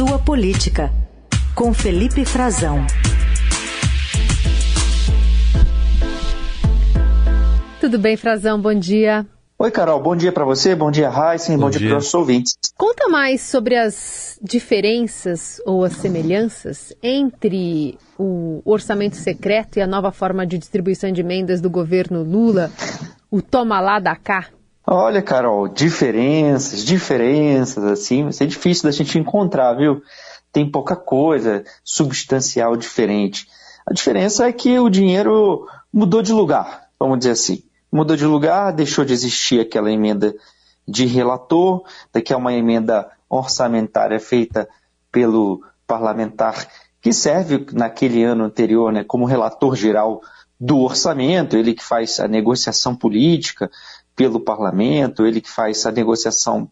Sua Política, com Felipe Frazão. Tudo bem, Frazão? Bom dia. Oi, Carol. Bom dia para você, bom dia, Heisen, bom, bom dia, dia para os ouvintes. Conta mais sobre as diferenças ou as semelhanças entre o orçamento secreto e a nova forma de distribuição de emendas do governo Lula, o toma lá da cá. Olha, Carol, diferenças, diferenças, assim, vai ser difícil da gente encontrar, viu? Tem pouca coisa substancial diferente. A diferença é que o dinheiro mudou de lugar, vamos dizer assim mudou de lugar, deixou de existir aquela emenda de relator, daqui a uma emenda orçamentária feita pelo parlamentar que serve naquele ano anterior né, como relator geral do orçamento, ele que faz a negociação política pelo parlamento, ele que faz a negociação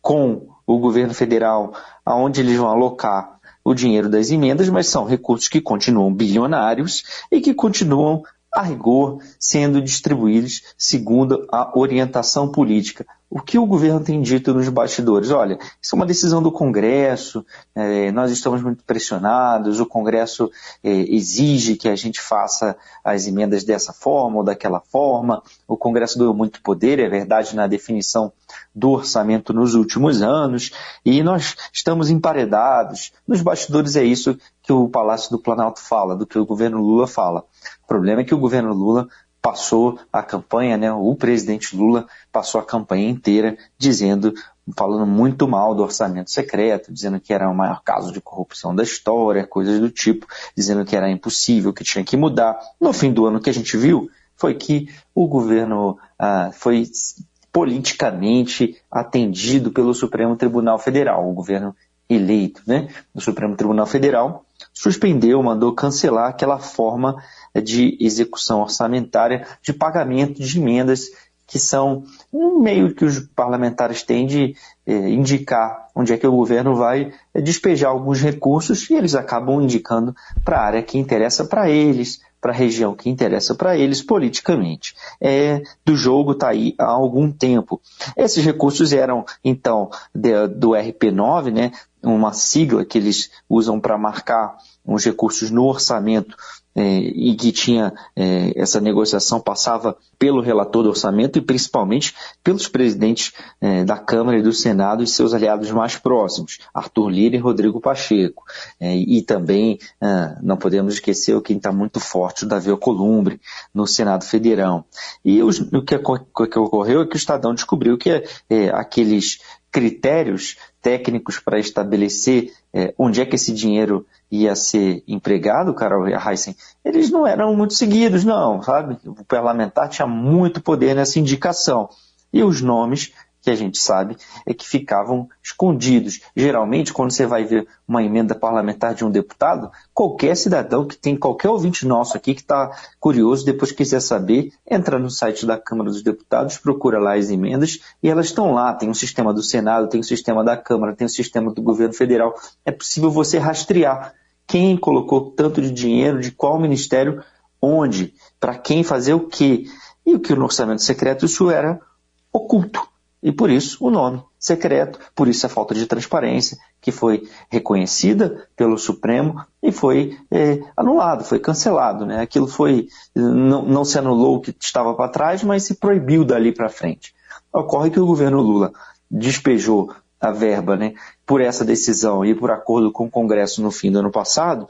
com o governo federal, aonde eles vão alocar o dinheiro das emendas, mas são recursos que continuam bilionários e que continuam a rigor, sendo distribuídos segundo a orientação política. O que o governo tem dito nos bastidores? Olha, isso é uma decisão do Congresso, é, nós estamos muito pressionados, o Congresso é, exige que a gente faça as emendas dessa forma ou daquela forma, o Congresso ganhou muito poder, é verdade, na definição do orçamento nos últimos anos, e nós estamos emparedados. Nos bastidores é isso que o Palácio do Planalto fala, do que o governo Lula fala. O problema é que o governo Lula passou a campanha, né, o presidente Lula passou a campanha inteira dizendo, falando muito mal do orçamento secreto, dizendo que era o maior caso de corrupção da história, coisas do tipo, dizendo que era impossível, que tinha que mudar. No fim do ano, que a gente viu foi que o governo ah, foi politicamente atendido pelo Supremo Tribunal Federal, o governo eleito né, do Supremo Tribunal Federal, suspendeu, mandou cancelar aquela forma de execução orçamentária de pagamento de emendas que são um meio que os parlamentares têm de eh, indicar onde é que o governo vai eh, despejar alguns recursos e eles acabam indicando para a área que interessa para eles, para a região que interessa para eles politicamente. É, do jogo está aí há algum tempo. Esses recursos eram, então, de, do RP9, né, uma sigla que eles usam para marcar os recursos no orçamento é, e que tinha é, essa negociação passava pelo relator do orçamento e principalmente pelos presidentes é, da Câmara e do Senado e seus aliados mais próximos, Arthur Lira e Rodrigo Pacheco. E também não podemos esquecer o quem está muito forte, o Davi Alcolumbre, no Senado Federal. E os, o que, que, ocorreu é que o Estadão descobriu que aqueles critérios técnicos para estabelecer é, onde é que esse dinheiro ia ser empregado, Carol Heissen, eles não eram muito seguidos, não, sabe? O parlamentar tinha muito poder nessa indicação. E os nomes que a gente sabe é que ficavam escondidos. Geralmente, quando você vai ver uma emenda parlamentar de um deputado, qualquer cidadão que tem, qualquer ouvinte nosso aqui que está curioso, depois quiser saber, entra no site da Câmara dos Deputados, procura lá as emendas e elas estão lá. Tem o um sistema do Senado, tem o um sistema da Câmara, tem o um sistema do governo federal. É possível você rastrear quem colocou tanto de dinheiro, de qual ministério, onde, para quem fazer o quê. E o que no orçamento secreto isso era oculto. E por isso o nome secreto, por isso a falta de transparência, que foi reconhecida pelo Supremo e foi é, anulado, foi cancelado. Né? Aquilo foi, não, não se anulou o que estava para trás, mas se proibiu dali para frente. Ocorre que o governo Lula despejou a verba né, por essa decisão e por acordo com o Congresso no fim do ano passado,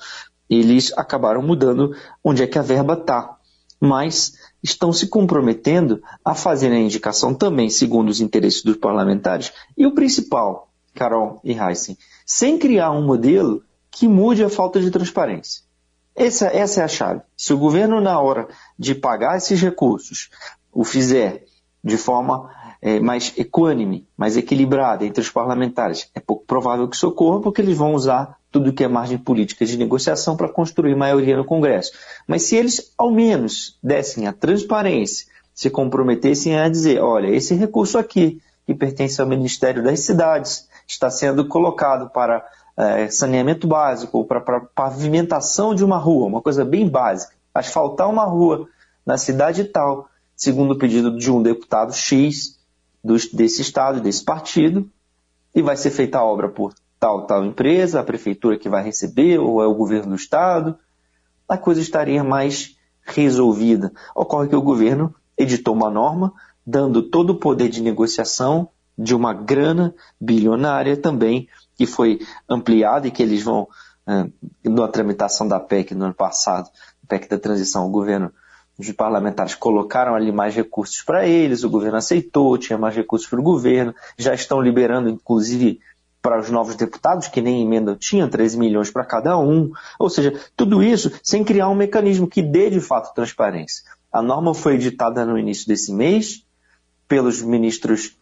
eles acabaram mudando onde é que a verba está. Mas estão se comprometendo a fazer a indicação também segundo os interesses dos parlamentares. E o principal, Carol e Heisen, sem criar um modelo que mude a falta de transparência. Essa, essa é a chave. Se o governo, na hora de pagar esses recursos, o fizer de forma é, mais equânime, mais equilibrada entre os parlamentares, é pouco provável que isso ocorra, porque eles vão usar tudo que é margem política de negociação para construir maioria no Congresso. Mas se eles, ao menos, dessem a transparência, se comprometessem a dizer, olha, esse recurso aqui, que pertence ao Ministério das Cidades, está sendo colocado para é, saneamento básico ou para, para pavimentação de uma rua, uma coisa bem básica. Asfaltar uma rua na cidade tal, segundo o pedido de um deputado X, desse estado, desse partido, e vai ser feita a obra por tal, tal empresa, a prefeitura que vai receber, ou é o governo do estado, a coisa estaria mais resolvida. Ocorre que o governo editou uma norma dando todo o poder de negociação de uma grana bilionária também, que foi ampliada e que eles vão, na tramitação da PEC no ano passado, PEC da transição, o governo, os parlamentares colocaram ali mais recursos para eles, o governo aceitou, tinha mais recursos para o governo, já estão liberando, inclusive, para os novos deputados, que nem emenda tinham, 13 milhões para cada um. Ou seja, tudo isso sem criar um mecanismo que dê de fato transparência. A norma foi editada no início desse mês pelos ministros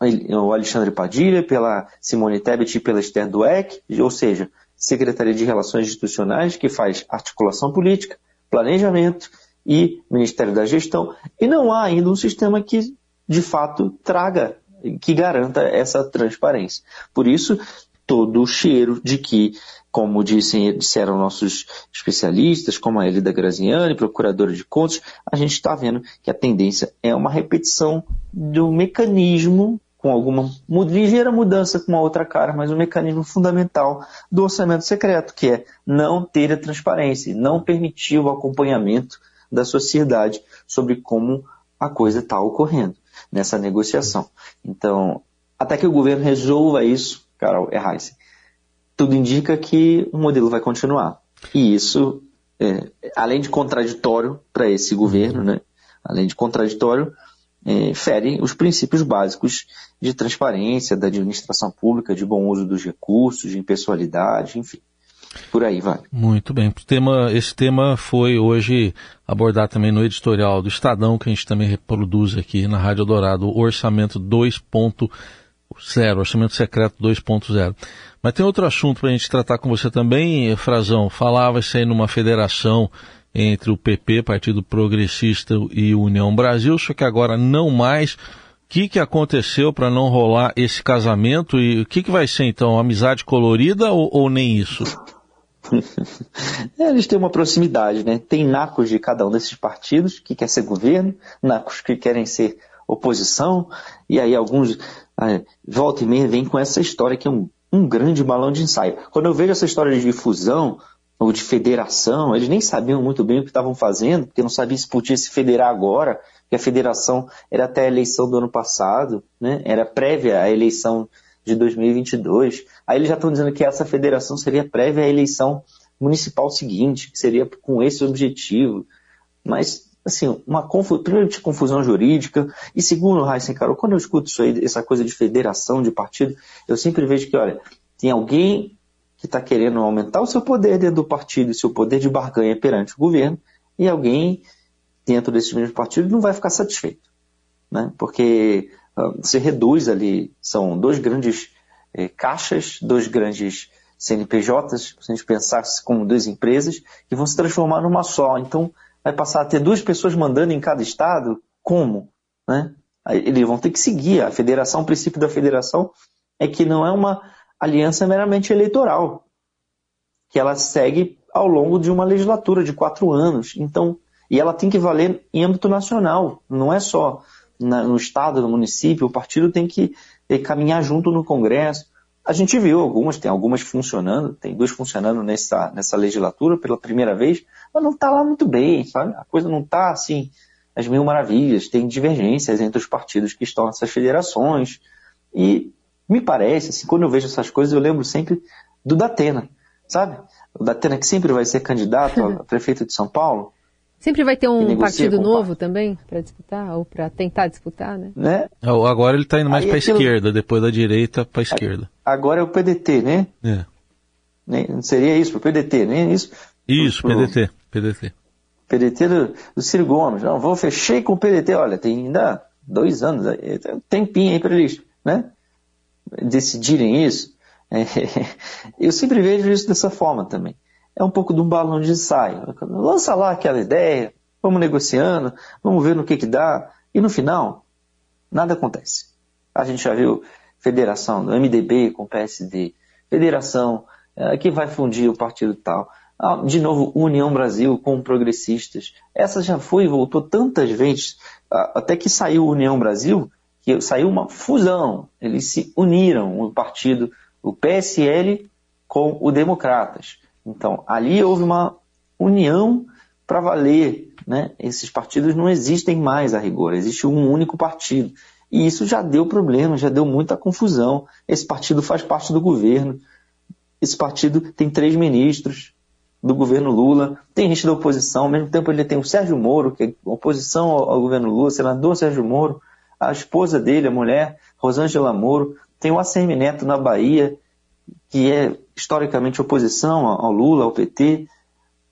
o Alexandre Padilha, pela Simone Tebet e pela Esther Dweck, ou seja, Secretaria de Relações Institucionais, que faz articulação política, planejamento e Ministério da Gestão, e não há ainda um sistema que, de fato, traga, que garanta essa transparência. Por isso, todo o cheiro de que, como dissem, disseram nossos especialistas, como a Elida Graziani, procuradora de contas, a gente está vendo que a tendência é uma repetição do mecanismo com alguma ligeira mudança com uma outra cara, mas um mecanismo fundamental do orçamento secreto, que é não ter a transparência, não permitir o acompanhamento da sociedade sobre como a coisa está ocorrendo nessa negociação. Então, até que o governo resolva isso, Carol Errais, tudo indica que o modelo vai continuar. E isso, é, além de contraditório para esse governo, né, além de contraditório, é, fere os princípios básicos de transparência, da administração pública, de bom uso dos recursos, de impessoalidade, enfim. Por aí vai. Muito bem. Tema, esse tema foi hoje abordado também no editorial do Estadão, que a gente também reproduz aqui na Rádio Dourado, o Orçamento 2.0, Orçamento Secreto 2.0. Mas tem outro assunto para a gente tratar com você também, Frazão. Falava-se aí numa federação entre o PP, Partido Progressista e União Brasil, só que agora não mais. O que, que aconteceu para não rolar esse casamento e o que, que vai ser então? Amizade colorida ou, ou nem isso? É, eles têm uma proximidade, né? Tem nacos de cada um desses partidos que quer ser governo, nacos que querem ser oposição, e aí alguns ah, volta e meia vem com essa história que é um, um grande balão de ensaio. Quando eu vejo essa história de fusão, ou de federação, eles nem sabiam muito bem o que estavam fazendo, porque não sabiam se podia se federar agora, porque a federação era até a eleição do ano passado, né? era prévia à eleição de 2022. Aí eles já estão dizendo que essa federação seria prévia à eleição municipal seguinte, que seria com esse objetivo. Mas, assim, uma confusão, primeiro de confusão jurídica, e segundo, Raíssa Carol, quando eu escuto isso aí, essa coisa de federação de partido, eu sempre vejo que, olha, tem alguém que está querendo aumentar o seu poder dentro do partido e seu poder de barganha perante o governo, e alguém dentro desses mesmos partidos não vai ficar satisfeito. Né? Porque uh, você reduz ali, são dois grandes eh, caixas, dois grandes CNPJs, se a gente pensasse como duas empresas, que vão se transformar numa só. Então, vai passar a ter duas pessoas mandando em cada estado? Como? Né? Eles vão ter que seguir. A federação, o princípio da federação é que não é uma aliança meramente eleitoral, que ela segue ao longo de uma legislatura de quatro anos. Então, e ela tem que valer em âmbito nacional, não é só na, no estado, no município. O partido tem que eh, caminhar junto no Congresso. A gente viu algumas, tem algumas funcionando, tem duas funcionando nessa, nessa legislatura pela primeira vez, mas não está lá muito bem, sabe? A coisa não está assim, as mil maravilhas, tem divergências entre os partidos que estão nessas federações. E me parece, assim, quando eu vejo essas coisas, eu lembro sempre do Datena, sabe? O Datena que sempre vai ser candidato a prefeito de São Paulo. Sempre vai ter um partido novo também para disputar, ou para tentar disputar, né? né? É, agora ele está indo mais para a aquilo... esquerda, depois da direita para a esquerda. Agora é o PDT, né? É. Não seria isso, o PDT, nem isso? Isso, pro... PDT, PDT. PDT do, do Ciro Gomes. Não, vou fechei com o PDT, olha, tem ainda dois anos, tem um tempinho aí para eles, né? decidirem isso, é, eu sempre vejo isso dessa forma também. É um pouco de um balão de ensaio. Lança lá aquela ideia, vamos negociando, vamos ver no que que dá, e no final, nada acontece. A gente já viu federação do MDB com o PSD, federação é, que vai fundir o partido tal. Ah, de novo, União Brasil com progressistas. Essa já foi e voltou tantas vezes, até que saiu União Brasil, que saiu uma fusão. Eles se uniram, o partido o PSL com o Democratas. Então, ali houve uma união para valer. Né? Esses partidos não existem mais a rigor, existe um único partido. E isso já deu problema, já deu muita confusão. Esse partido faz parte do governo. Esse partido tem três ministros do governo Lula, tem gente da oposição, ao mesmo tempo ele tem o Sérgio Moro, que é oposição ao, governo Lula, senador Sérgio Moro, a esposa dele, a mulher, Rosângela Moro, tem o ACM Neto na Bahia, que é historicamente oposição ao Lula, ao PT.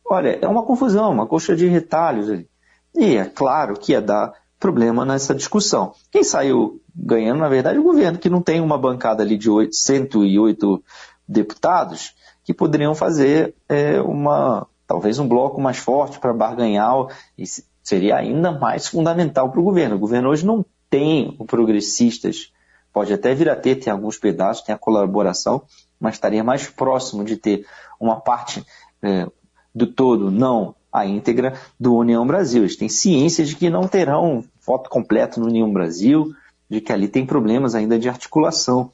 Olha, é uma confusão, uma coxa de retalhos ali. E é claro que ia dar problema nessa discussão. Quem saiu ganhando, na verdade, é o governo, que não tem uma bancada ali de 8, 108 deputados que poderiam fazer é, uma talvez um bloco mais forte para barganhar e seria ainda mais fundamental para o governo. O governo hoje não tem o progressistas, pode até vir a ter, tem alguns pedaços, tem a colaboração, mas estaria mais próximo de ter uma parte é, do todo, não a íntegra, do União Brasil. Eles têm ciência de que não terão voto completo no União Brasil, de que ali tem problemas ainda de articulação.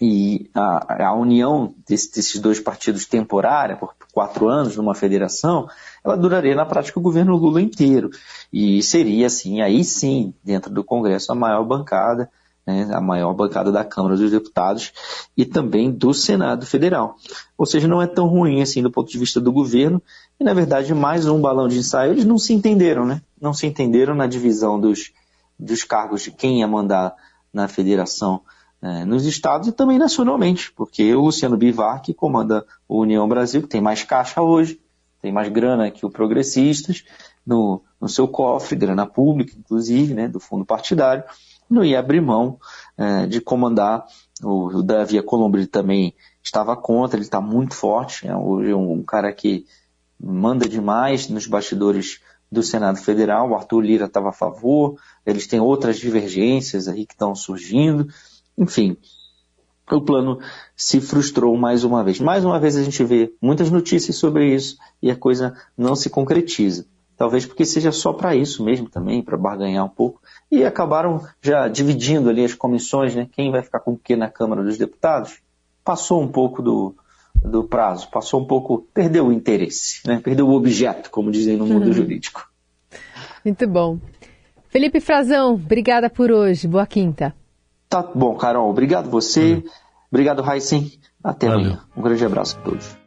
E a, a união desse, desses dois partidos temporária, por quatro anos, numa federação, ela duraria na prática o governo Lula inteiro. E seria, assim, aí sim, dentro do Congresso, a maior bancada né, a maior bancada da Câmara dos Deputados e também do Senado Federal. Ou seja, não é tão ruim assim do ponto de vista do governo, e na verdade mais um balão de ensaio, eles não se entenderam, né? Não se entenderam na divisão dos, dos cargos de quem ia mandar na federação é, nos estados e também nacionalmente, porque o Luciano Bivar, que comanda o União Brasil, que tem mais caixa hoje, tem mais grana que o Progressistas, no, no seu cofre, grana pública, inclusive, né, do fundo partidário, não ia abrir mão é, de comandar. O, o Davi Colombo também estava contra, ele está muito forte, é um, um cara que manda demais nos bastidores do Senado Federal, o Arthur Lira estava a favor, eles têm outras divergências aí que estão surgindo, enfim, o plano se frustrou mais uma vez. Mais uma vez a gente vê muitas notícias sobre isso e a coisa não se concretiza. Talvez porque seja só para isso mesmo também, para barganhar um pouco. E acabaram já dividindo ali as comissões, né? Quem vai ficar com o que na Câmara dos Deputados? Passou um pouco do, do prazo, passou um pouco, perdeu o interesse, né? Perdeu o objeto, como dizem no mundo uhum. jurídico. Muito bom. Felipe Frazão, obrigada por hoje. Boa quinta. Tá bom, Carol. Obrigado você. Valeu. Obrigado, Heisen. Até Valeu. amanhã. Um grande abraço a todos.